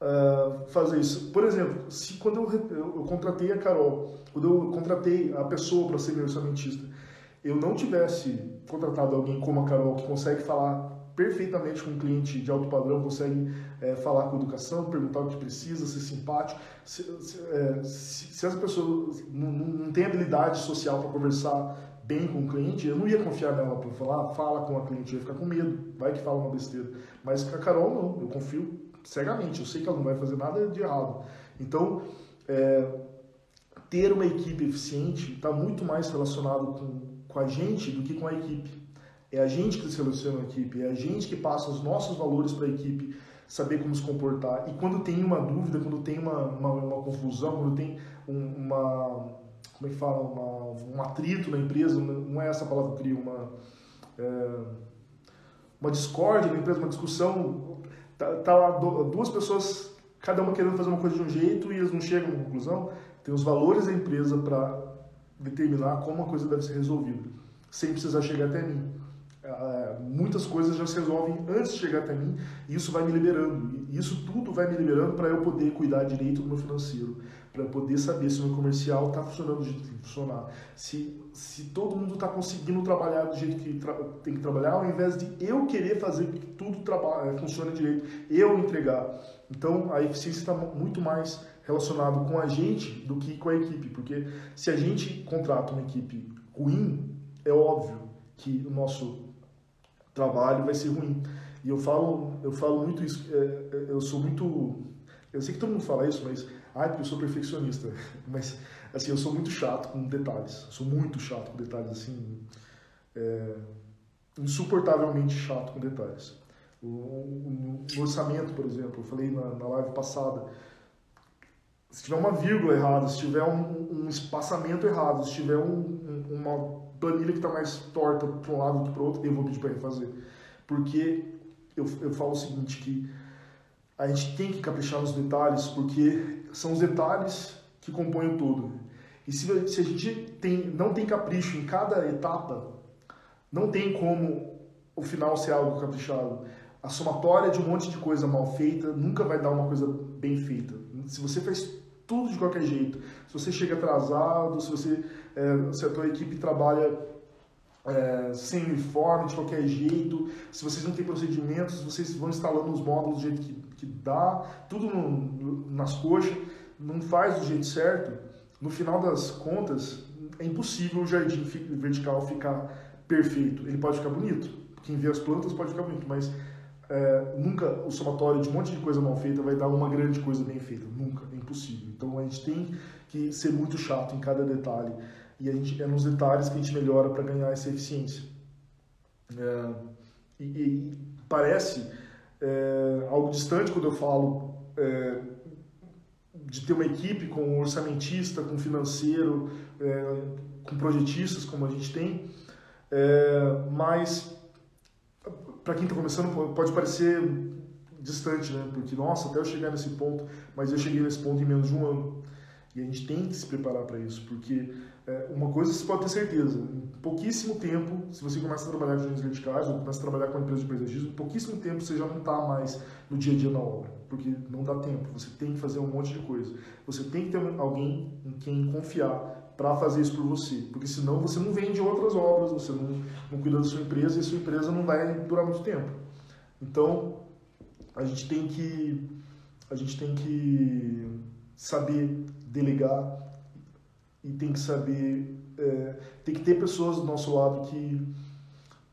uh, fazer isso. Por exemplo, se quando eu, eu, eu, contratei a Carol, quando eu contratei a pessoa para ser meu orçamentista, eu não tivesse contratado alguém como a Carol que consegue falar perfeitamente com um cliente de alto padrão, consegue é, falar com educação, perguntar o que precisa, ser simpático. Se, se, é, se, as pessoas não, não habilidade social para conversar bem com o cliente, eu não ia confiar nela para falar, fala com a cliente, eu ia ficar com medo, vai que fala uma besteira. Mas com a Carol, não, eu confio cegamente, eu sei que ela não vai fazer nada de errado. Então, é, ter uma equipe eficiente está muito mais relacionado com, com a gente do que com a equipe. É a gente que seleciona a equipe, é a gente que passa os nossos valores para a equipe saber como se comportar. E quando tem uma dúvida, quando tem uma, uma, uma confusão, quando tem um, uma. Como é que fala? Uma, um atrito na empresa, não é essa palavra que eu crio, uma. É, uma discórdia na empresa, uma discussão, Tá, tá lá duas pessoas, cada uma querendo fazer uma coisa de um jeito e eles não chegam a uma conclusão. Tem os valores da empresa para determinar como a coisa deve ser resolvida, sem precisar chegar até mim. Uh, muitas coisas já se resolvem antes de chegar até mim e isso vai me liberando. E isso tudo vai me liberando para eu poder cuidar direito do meu financeiro, para poder saber se o meu comercial está funcionando do jeito que tem que funcionar, se, se todo mundo está conseguindo trabalhar do jeito que tem que trabalhar, ao invés de eu querer fazer que tudo eh, funcione direito, eu entregar. Então a eficiência está muito mais relacionado com a gente do que com a equipe, porque se a gente contrata uma equipe ruim, é óbvio que o nosso trabalho vai ser ruim. E eu falo, eu falo muito isso, é, é, eu sou muito, eu sei que todo mundo fala isso, mas, ai, porque eu sou perfeccionista, *laughs* mas, assim, eu sou muito chato com detalhes, sou muito chato com detalhes, assim, é, insuportavelmente chato com detalhes. O, no orçamento, por exemplo, eu falei na, na live passada, se tiver uma vírgula errada, se tiver um, um espaçamento errado, se tiver um, um, uma planilha que está mais torta para um lado do que para o outro, eu vou pedir para refazer. Porque eu, eu falo o seguinte, que a gente tem que caprichar nos detalhes, porque são os detalhes que compõem o todo. E se, se a gente tem, não tem capricho em cada etapa, não tem como o final ser algo caprichado. A somatória de um monte de coisa mal feita nunca vai dar uma coisa bem feita. Se você faz tudo de qualquer jeito, se você chega atrasado, se você é, se a tua equipe trabalha é, sem uniforme, de qualquer jeito, se vocês não têm procedimentos, vocês vão instalando os módulos do jeito que, que dá, tudo no, nas coxas, não faz do jeito certo, no final das contas, é impossível o jardim vertical ficar perfeito. Ele pode ficar bonito, quem vê as plantas pode ficar bonito, mas é, nunca o somatório de um monte de coisa mal feita vai dar uma grande coisa bem feita. Nunca, é impossível. Então a gente tem que ser muito chato em cada detalhe. E a gente, é nos detalhes que a gente melhora para ganhar essa eficiência. É, e, e, parece é, algo distante quando eu falo é, de ter uma equipe com orçamentista, com financeiro, é, com projetistas como a gente tem, é, mas para quem está começando pode parecer distante, né? Porque, nossa, até eu chegar nesse ponto, mas eu cheguei nesse ponto em menos de um ano. E a gente tem que se preparar para isso, porque é, uma coisa você pode ter certeza, em pouquíssimo tempo, se você começa a trabalhar com agentes verticais ou começa a trabalhar com uma empresa de paisagismo, em pouquíssimo tempo você já não está mais no dia a dia na obra, porque não dá tempo, você tem que fazer um monte de coisa. Você tem que ter alguém em quem confiar para fazer isso por você, porque senão você não vende outras obras, você não, não cuida da sua empresa e a sua empresa não vai durar muito tempo. Então, a gente tem que a gente tem que saber delegar e tem que saber é, tem que ter pessoas do nosso lado que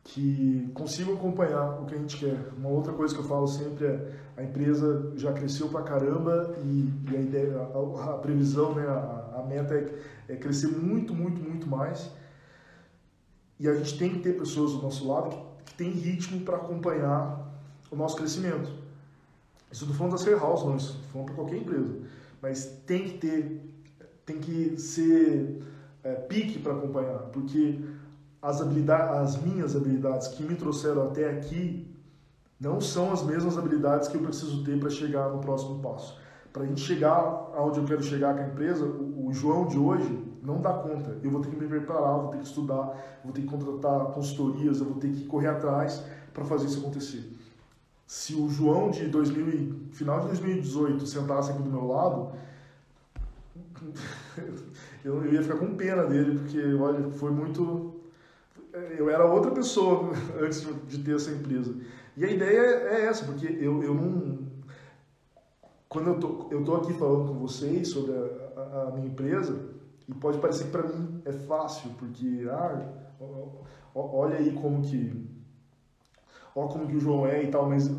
que consigam acompanhar o que a gente quer. Uma outra coisa que eu falo sempre é a empresa já cresceu pra caramba e, e a ideia, a, a previsão, né, a, a meta é, é, crescer muito, muito, muito mais. E a gente tem que ter pessoas do nosso lado que, que tem ritmo para acompanhar o nosso crescimento. Isso não falando da Ser House, não, isso falando para qualquer empresa. Mas tem que ter, tem que ser é, pique para acompanhar, porque as, habilidades, as minhas habilidades que me trouxeram até aqui não são as mesmas habilidades que eu preciso ter para chegar no próximo passo. Para a gente chegar aonde eu quero chegar com a empresa, o, João de hoje não dá conta. Eu vou ter que me preparar, vou ter que estudar, vou ter que contratar consultorias, eu vou ter que correr atrás para fazer isso acontecer se o João de 2000, final de 2018 sentasse aqui do meu lado, *laughs* eu, ia ficar com pena dele, porque, olha, foi muito. Eu era outra pessoa *laughs* antes de ter essa empresa. E a ideia é essa, porque eu, eu não. Quando eu tô, eu tô aqui falando com vocês sobre a, a, minha empresa, e pode parecer que para mim é fácil, porque, ah, olha aí como que ó como que o João é e tal, mas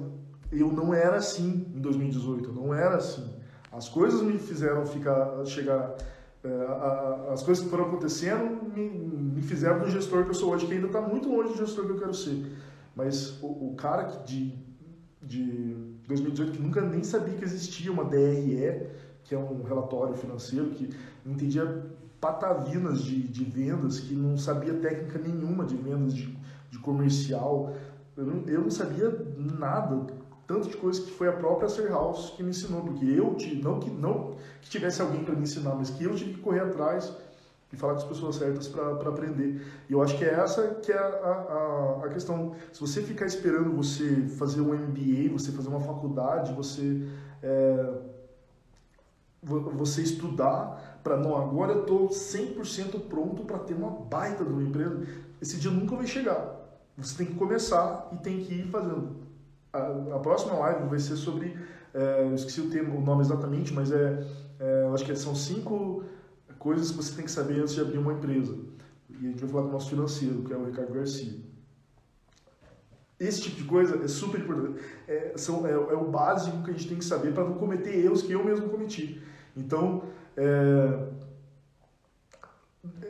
eu não era assim em 2018, não era assim. As coisas me fizeram ficar, chegar, é, as coisas que foram acontecendo me, me fizeram do gestor que eu sou hoje, que ainda está muito longe do gestor que eu quero ser. Mas o, o cara que de, de 2018 que nunca nem sabia que existia uma DRE, que é um relatório financeiro, que entendia patavinas de, de vendas, que não sabia técnica nenhuma de vendas de, de comercial, eu não, eu não sabia nada, tanto de coisas que foi a própria Ser House que me ensinou, porque eu, não que, não que tivesse alguém para me ensinar, mas que eu tive que correr atrás e falar com as pessoas certas para aprender. E eu acho que é essa que é a, a, a, questão. Se você ficar esperando você fazer um MBA, você fazer uma faculdade, você, é, você estudar para, não, agora eu estou 100% pronto para ter uma baita de uma empresa, esse dia nunca vai chegar. Você tem que começar e tem que ir fazendo. A, a próxima live vai ser sobre, é, eu esqueci o, termo, o nome exatamente, mas é, é, eu acho que são cinco coisas que você tem que saber antes de abrir uma empresa. E a gente vai falar com nosso financeiro, que é o Ricardo Garcia. Esse tipo de coisa é super importante. É, são, é, é o básico que a gente tem que saber para não cometer erros que eu mesmo cometi. Então, é,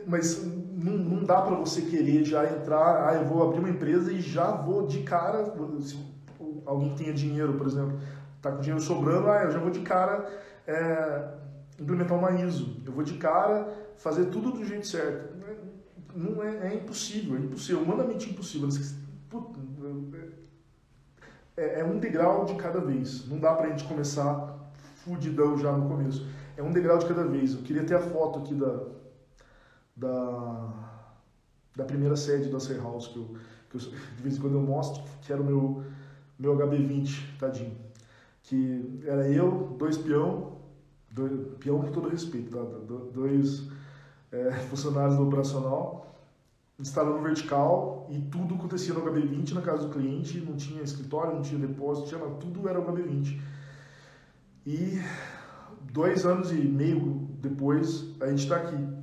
mas não, não dá para você querer já entrar, ah, eu vou abrir uma empresa e já vou de cara, alguém que tenha dinheiro, por exemplo, está com dinheiro sobrando, ah, eu já vou de cara é, implementar uma ISO, eu vou de cara fazer tudo do jeito certo. Não é, é impossível, é impossível, humanamente impossível. É, é um degrau de cada vez. Não dá para a gente começar fudidão já no começo. É um degrau de cada vez. Eu queria ter a foto aqui da, da, da primeira sede da Ser House, que, eu, que eu, de vez em quando eu mostro, que era o meu, meu HB20, tadinho. Que era eu, dois peão, dois, peão com todo respeito, tá? dois é, *laughs* funcionários do operacional, instalando vertical e tudo acontecia no HB20 na casa do cliente, não tinha escritório, não tinha depósito, tinha, tudo era o HB20. E dois anos e meio depois, a gente está aqui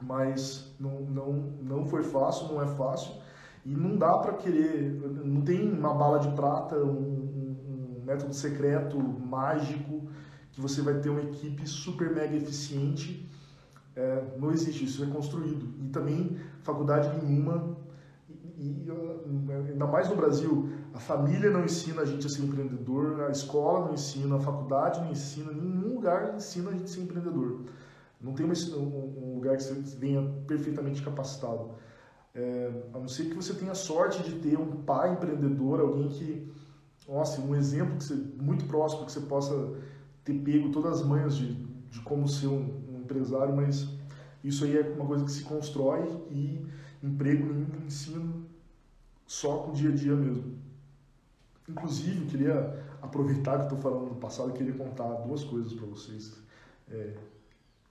mas não, não, não foi fácil, não é fácil. E não dá para querer, não tem uma bala de prata, um, um, método secreto, mágico, que você vai ter uma equipe super mega eficiente. É, não existe, isso é construído. E também, faculdade nenhuma, e, e, ainda mais no Brasil, a família não ensina a gente a ser empreendedor, a escola não ensina, a faculdade não ensina, nenhum lugar ensina a gente a ser empreendedor. Não tem um lugar que você venha perfeitamente capacitado. É, a não ser que você tenha sorte de ter um pai empreendedor, alguém que, nossa, um exemplo que você, muito próximo, que você possa ter pego todas as manhas de, de como ser um, um empresário, mas isso aí é uma coisa que se constrói e emprego nenhum ensino só com o dia a dia mesmo. Inclusive, queria aproveitar que estou falando do passado, queria contar duas coisas para vocês, é,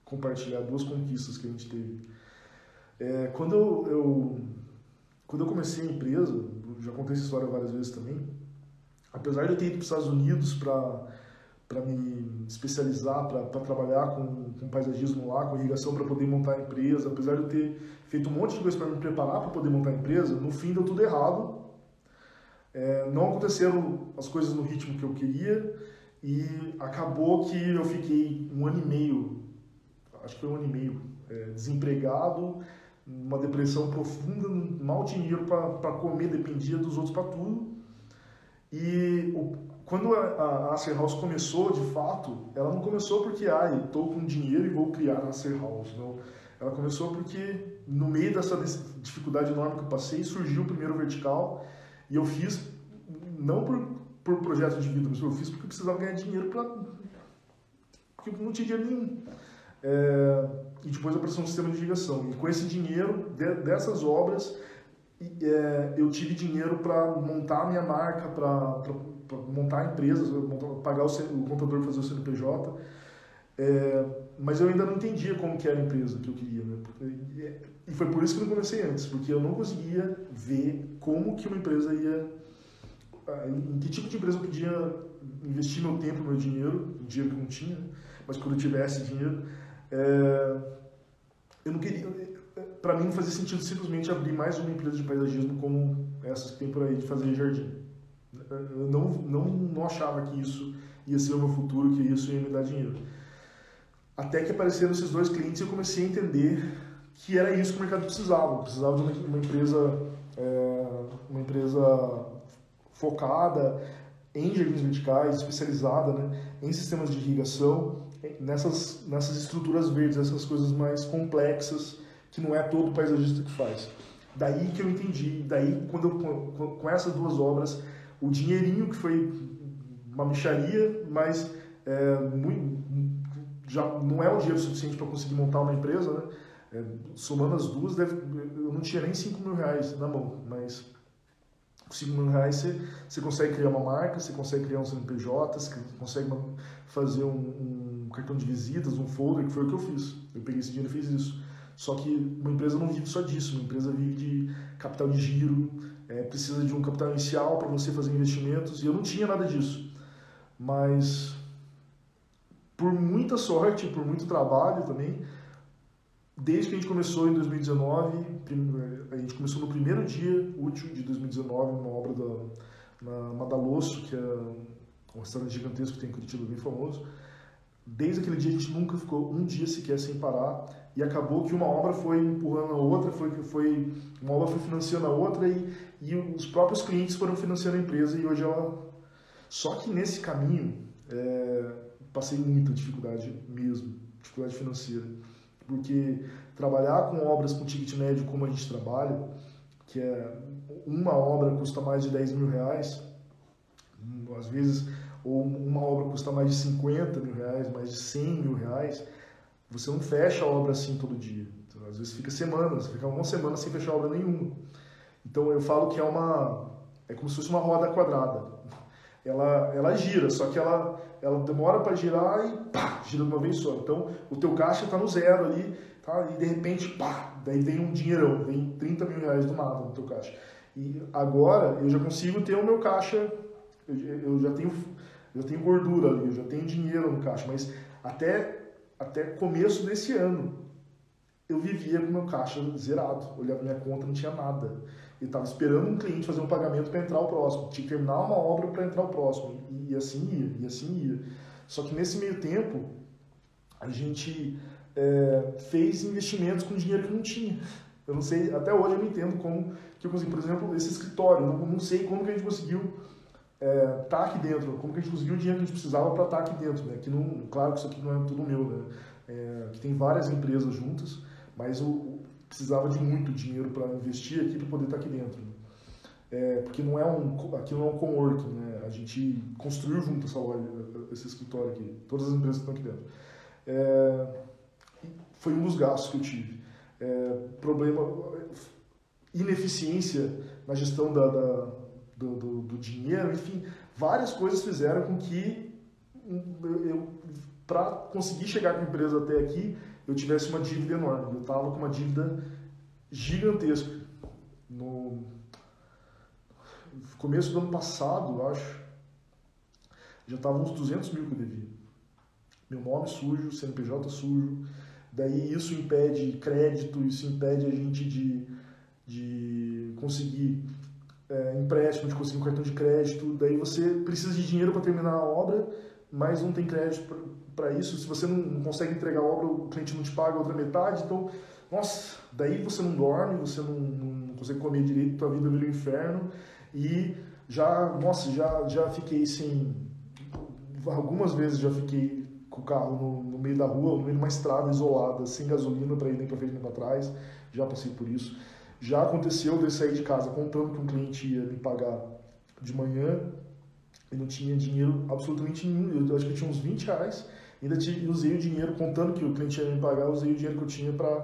compartilhar duas conquistas que a gente teve. É, quando eu, eu, quando eu comecei a empresa, já contei essa história várias vezes também, apesar de eu ter ido para os Estados Unidos para me especializar, para trabalhar com, com paisagismo lá, com irrigação para poder montar a empresa, apesar de eu ter feito um monte de coisa para me preparar para poder montar a empresa, no fim deu tudo errado. É, não aconteceram as coisas no ritmo que eu queria e acabou que eu fiquei um ano e meio, acho que foi um ano e meio, é, desempregado, uma depressão profunda, mal tinha dinheiro para comer, dependia dos outros para tudo. E o, quando a, Acer House começou, de fato, ela não começou porque, ah, estou com dinheiro e vou criar a Acer House. Não. Ela começou porque, no meio dessa dificuldade enorme que eu passei, surgiu o primeiro vertical e eu fiz, não por, por projeto de vida, mas eu fiz porque eu precisava ganhar dinheiro para. porque não tinha dinheiro nenhum. É, e depois apareceu um sistema de irrigação. E com esse dinheiro, de, dessas obras, é, eu tive dinheiro para montar a minha marca, para montar empresas, pagar o, o contador fazer o CNPJ. É, mas eu ainda não entendia como que era a empresa que eu queria. Né? E foi por isso que eu não comecei antes, porque eu não conseguia ver como que uma empresa ia... Em que tipo de empresa eu podia investir meu tempo, meu dinheiro, dinheiro que eu não tinha, mas quando eu tivesse dinheiro, é, eu não queria para mim não fazia sentido simplesmente abrir mais uma empresa de paisagismo como essas que tem por aí de fazer jardim. Eu não, não, não achava que isso ia ser o meu futuro, que isso ia me dar dinheiro. Até que apareceram esses dois clientes e eu comecei a entender que era isso que o mercado precisava. Precisava de uma, uma empresa, é, uma empresa focada em jardins verticais, especializada né, em sistemas de irrigação, nessas, nessas estruturas verdes, essas coisas mais complexas que não é todo paisagista que faz. Daí que eu entendi, daí quando eu, com essas duas obras, o dinheirinho que foi uma micharia, mas é, muito, já não é o dinheiro suficiente para conseguir montar uma empresa, né? É, somando as duas, deve, eu não tinha nem 5 mil reais na mão, mas com 5 mil reais você, você consegue criar uma marca, você consegue criar um CNPJ, você consegue fazer um, um cartão de visitas, um folder, que foi o que eu fiz. Eu peguei esse dinheiro e fiz isso. Só que uma empresa não vive só disso, uma empresa vive de capital de giro, é, precisa de um capital inicial para você fazer investimentos, e eu não tinha nada disso. Mas, por muita sorte, por muito trabalho também, desde que a gente começou em 2019, a gente começou no primeiro dia útil de 2019, uma obra da na Madalosso, que é um restaurante gigantesco que tem em Curitiba, bem famoso. Desde aquele dia a gente nunca ficou um dia sequer sem parar. E acabou que uma obra foi empurrando a outra, foi, foi uma obra foi financiando a outra e, e os próprios clientes foram financiando a empresa e hoje ela... Só que nesse caminho é, passei muita dificuldade mesmo, dificuldade financeira, porque trabalhar com obras com ticket médio como a gente trabalha, que é uma obra custa mais de 10 mil reais, às vezes, ou uma obra custa mais de 50 mil reais, mais de 100 mil reais, você não fecha a obra assim todo dia. Então, às vezes fica semanas, fica uma semana sem fechar obra nenhuma. Então eu falo que é uma é como se fosse uma roda quadrada. Ela ela gira, só que ela ela demora para girar e pá, gira de uma vez só. Então o teu caixa está no zero ali, tá? E de repente, pá, daí vem um dinheirão, vem 30 mil reais do nada no teu caixa. E agora eu já consigo ter o meu caixa, eu, eu já tenho eu tenho gordura ali, eu já tenho dinheiro no caixa, mas até até começo desse ano, eu vivia com meu caixa zerado. Olhava minha conta, não tinha nada. Ele estava esperando um cliente fazer um pagamento para entrar o próximo. Tinha que terminar uma obra para entrar o próximo. E, e, assim ia, e assim ia. Só que nesse meio tempo, a gente é, fez investimentos com dinheiro que não tinha. Eu não sei, até hoje eu não entendo como que eu consegui, por exemplo, esse escritório. Não, não sei como que a gente conseguiu é, tá aqui dentro, como que a gente conseguiu o dinheiro que a gente precisava para estar tá aqui dentro. Né? Que não, claro que isso aqui não é tudo meu, né? É, que tem várias empresas juntas, mas eu precisava de muito dinheiro para investir aqui para poder estar tá aqui dentro. Né? É, porque não é um, aqui não é um coworking, né? A gente construiu junto essa loja, esse escritório aqui, todas as empresas que estão aqui dentro. É, foi um dos gastos que eu tive. É, problema, ineficiência na gestão da, da do, do, do, dinheiro, enfim, várias coisas fizeram com que eu, para conseguir chegar com a empresa até aqui, eu tivesse uma dívida enorme. Eu estava com uma dívida gigantesca. No começo do ano passado, eu acho, já estava uns 200 mil que eu devia. Meu nome sujo, CNPJ sujo, daí isso impede crédito, isso impede a gente de, de conseguir é, empréstimo, de conseguir um cartão de crédito, daí você precisa de dinheiro para terminar a obra, mas não tem crédito para isso. Se você não consegue entregar a obra, o cliente não te paga a outra metade, então, nossa, daí você não dorme, você não, não consegue comer direito, tua vida vira um inferno e já, nossa, já, já fiquei sem, algumas vezes já fiquei com o carro no, no meio da rua, no meio de uma estrada isolada, sem gasolina para ir nem para frente nem para trás, já passei por isso. Já aconteceu de eu sair de casa contando que um cliente ia me pagar de manhã e não tinha dinheiro absolutamente nenhum. Eu acho que eu tinha uns 20 reais. Ainda usei o dinheiro, contando que o cliente ia me pagar, usei o dinheiro que eu tinha para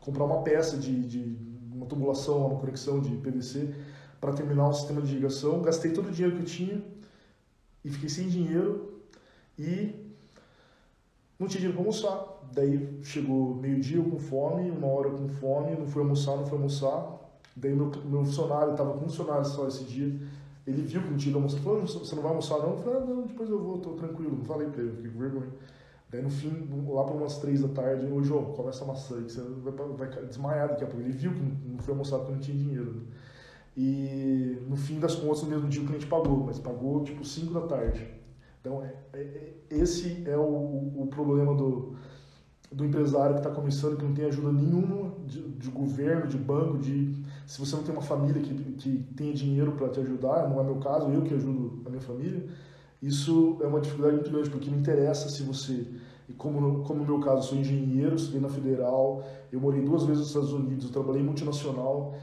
comprar uma peça de, de uma tubulação, uma conexão de PVC para terminar o sistema de irrigação. Gastei todo o dinheiro que eu tinha e fiquei sem dinheiro e não tinha dinheiro para almoçar. Daí chegou meio-dia com fome, uma hora com fome, não fui almoçar, não fui almoçar. Daí meu, meu funcionário, estava com um funcionário só esse dia, ele viu que não tinha almoçado, falou, você não vai almoçar não? Eu falei, ah, não, depois eu vou, tô tranquilo. Não falei para ele, fiquei com vergonha. Daí no fim, lá para umas três da tarde, ô João, come essa maçã que você vai, vai desmaiar daqui a pouco. Ele viu que não foi almoçado porque não tinha dinheiro. Né? E no fim das contas, no mesmo dia o cliente pagou, mas pagou tipo 5 da tarde. Então, é, é, é, esse é o, o problema do, do empresário que está começando, que não tem ajuda nenhuma de, de, governo, de banco, de se você não tem uma família que, que tenha dinheiro para te ajudar, não é meu caso, eu que ajudo a minha família, isso é uma dificuldade muito grande, porque não interessa se você, e como, como no meu caso, eu sou engenheiro, estudei na Federal, eu morei duas vezes nos Estados Unidos, eu trabalhei multinacional,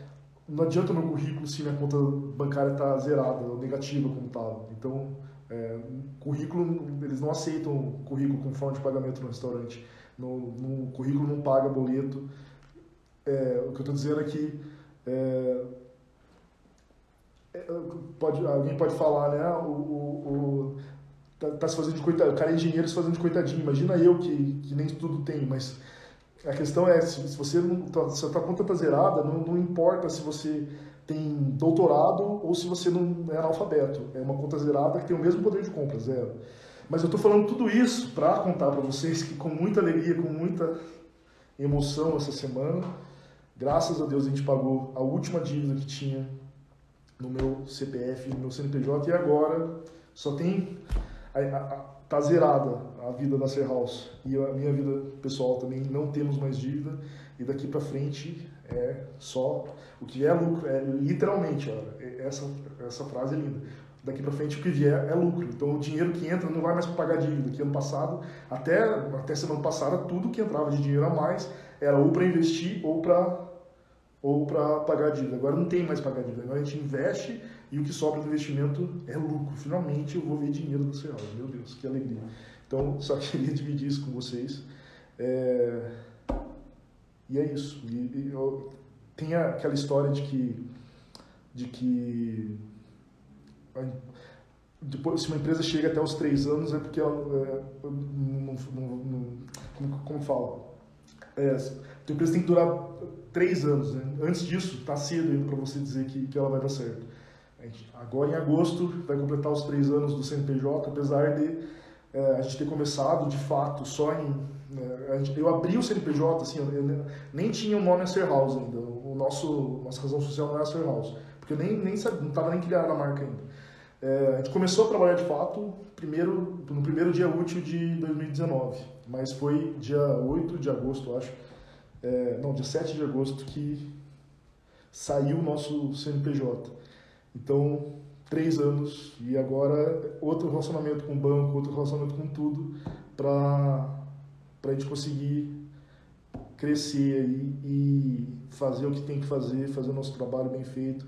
não adianta meu currículo se minha conta bancária está zerada, ou negativa como estava. Então, é, currículo, eles não aceitam currículo com forma de pagamento no restaurante. No, no currículo não paga boleto. É, o que eu estou dizendo é que é, é, pode, alguém pode falar, né? O, o, o tá, tá, se fazendo de coitadinho, o cara é engenheiro se fazendo de coitadinho. Imagina eu que, que nem tudo tem, mas a questão é se, se você não, tá, se a tua conta está zerada, não, não importa se você tem doutorado ou se você não é analfabeto. É uma conta zerada que tem o mesmo poder de compra, zero. Mas eu estou falando tudo isso para contar para vocês que com muita alegria, com muita emoção essa semana, graças a Deus a gente pagou a última dívida que tinha no meu CPF, no meu CNPJ e agora só tem a, a, tá zerada a vida da Ser House e a minha vida pessoal também não temos mais dívida e daqui para frente é só o que é lucro, é literalmente, ó, essa essa frase é linda daqui para frente o que vier é lucro. Então o dinheiro que entra não vai mais para pagar dívida. Que ano passado, até, até semana passada, tudo que entrava de dinheiro a mais era ou para investir ou para ou para pagar dívida. Agora não tem mais pagar dívida. Agora a gente investe e o que sobra do investimento é lucro. Finalmente eu vou ver dinheiro no céu. Meu Deus, que alegria. Então *laughs* só queria dividir isso com vocês. É... E é isso. E, e, eu... Tem aquela história de que de que depois, se uma empresa chega até os três anos é porque ela é, não, não, não, como, fala é, a empresa tem que durar três anos né? antes disso está cedo para você dizer que, que ela vai dar certo gente, agora em agosto vai completar os três anos do CNPJ apesar de é, a gente ter começado de fato só em né, eu abri o CNPJ, assim, eu nem tinha o nome Acer House ainda. O nosso, nossa razão social não é Acer House, porque eu nem, nem sabia, não estava nem criada a marca ainda. É, a gente começou a trabalhar de fato primeiro, no primeiro dia útil de 2019, mas foi dia 8 de agosto, acho, é, não, dia 7 de agosto que saiu o nosso CNPJ. Então, três anos e agora outro relacionamento com o banco, outro relacionamento com tudo para a gente conseguir crescer aí e fazer o que tem que fazer, fazer o nosso trabalho bem feito,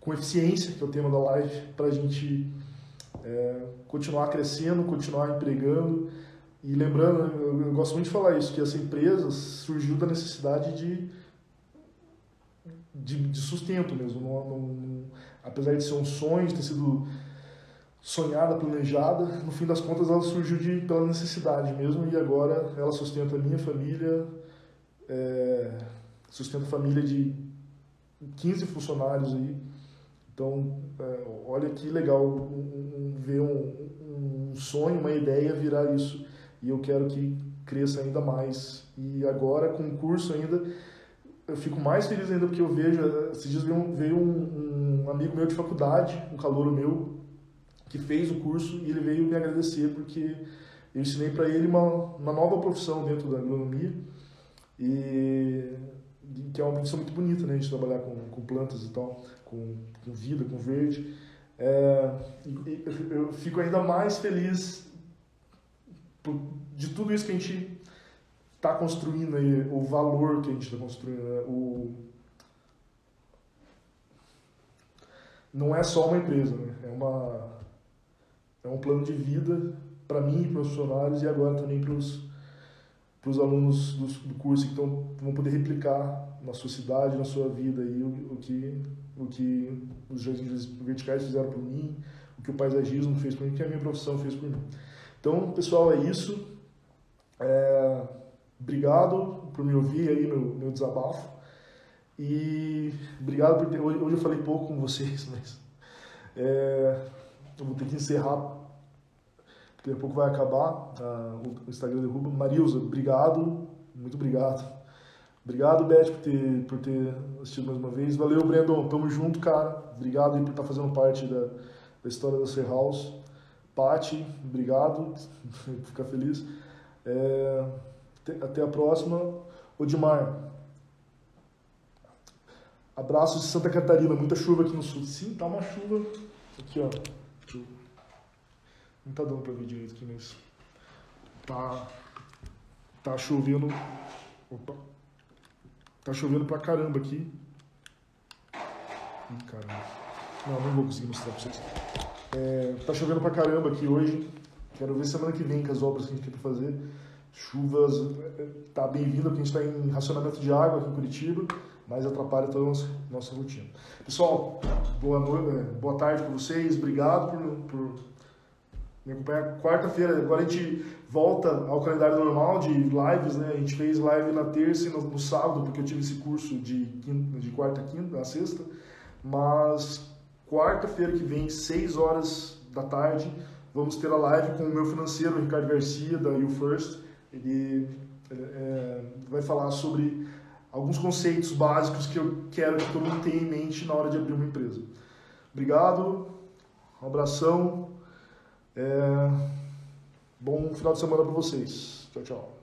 com eficiência, que é o tema da live, para a gente é, continuar crescendo, continuar empregando. E lembrando, eu, eu gosto muito de falar isso, que essa empresa surgiu da necessidade de, de, de sustento mesmo. Não, não, apesar de ser um sonho, de ter sido sonhada, planejada, no fim das contas ela surgiu de, pela necessidade mesmo e agora ela sustenta a minha família, é, sustenta a família de 15 funcionários aí. Então, é, olha que legal um, um, ver um, um sonho, uma ideia virar isso. E eu quero que cresça ainda mais. E agora, com o curso ainda, eu fico mais feliz ainda porque eu vejo, esses dias veio, veio um, um, amigo meu de faculdade, um calouro meu, que fez o curso e ele veio me agradecer porque eu ensinei para ele uma, uma nova profissão dentro da agronomia e que é uma profissão muito bonita, né? A gente trabalhar com, com plantas e tal, com, com vida, com verde. É, eu fico ainda mais feliz de tudo isso que a gente está construindo aí, o valor que a gente está construindo, né? o... não é só uma empresa, né? é, uma, é um plano de vida para mim e para os funcionários e agora também para os para os alunos do, curso que então, vão poder replicar na sua cidade, na sua vida aí, o, o que o que os jardins verticais fizeram por mim, o que o paisagismo fez por mim, o que a minha profissão fez por mim. Então, pessoal, é isso. É... Obrigado por me ouvir aí, meu, meu desabafo. E obrigado por ter. Hoje, hoje eu falei pouco com vocês, *laughs* mas. É, eu vou ter que encerrar, porque daqui a pouco vai acabar uh, o Instagram derruba. Marilza, obrigado, muito obrigado. Obrigado, Beth, por ter, por ter assistido mais uma vez. Valeu, Brandon, tamo junto, cara. Obrigado aí por estar tá fazendo parte da, da história da Ser House. Pati, obrigado, *laughs* ficar feliz. É, até a próxima. Odimar, abraços de Santa Catarina, muita chuva aqui no sul. Sim, tá uma chuva. Aqui, ó. Não tá dando pra ver direito aqui, mas. Tá. Tá chovendo. Opa. Tá chovendo pra caramba aqui. Ih, caramba. Não, não vou conseguir mostrar pra vocês. É, tá chovendo pra caramba aqui hoje. Quero ver semana que vem com as obras que a gente tem pra fazer chuvas, tá bem-vindo porque a gente está em racionamento de água aqui em Curitiba, mas atrapalha toda a nossa, nossa rotina. Pessoal, boa, noite, é, boa tarde para vocês, obrigado por, por me acompanhar. Quarta-feira, agora a gente volta ao calendário normal de lives, né? A gente fez live na terça e no, no sábado, porque eu tive esse curso de, quinta, de quarta a quinta, na sexta, mas quarta-feira que vem, 6 horas da tarde, vamos ter a live com o meu financeiro, Ricardo Garcia, da You First, ele é, vai falar sobre alguns conceitos básicos que eu quero que todo mundo tenha em mente na hora de abrir uma empresa. Obrigado, um abração, é, bom final de semana para vocês. Tchau, tchau.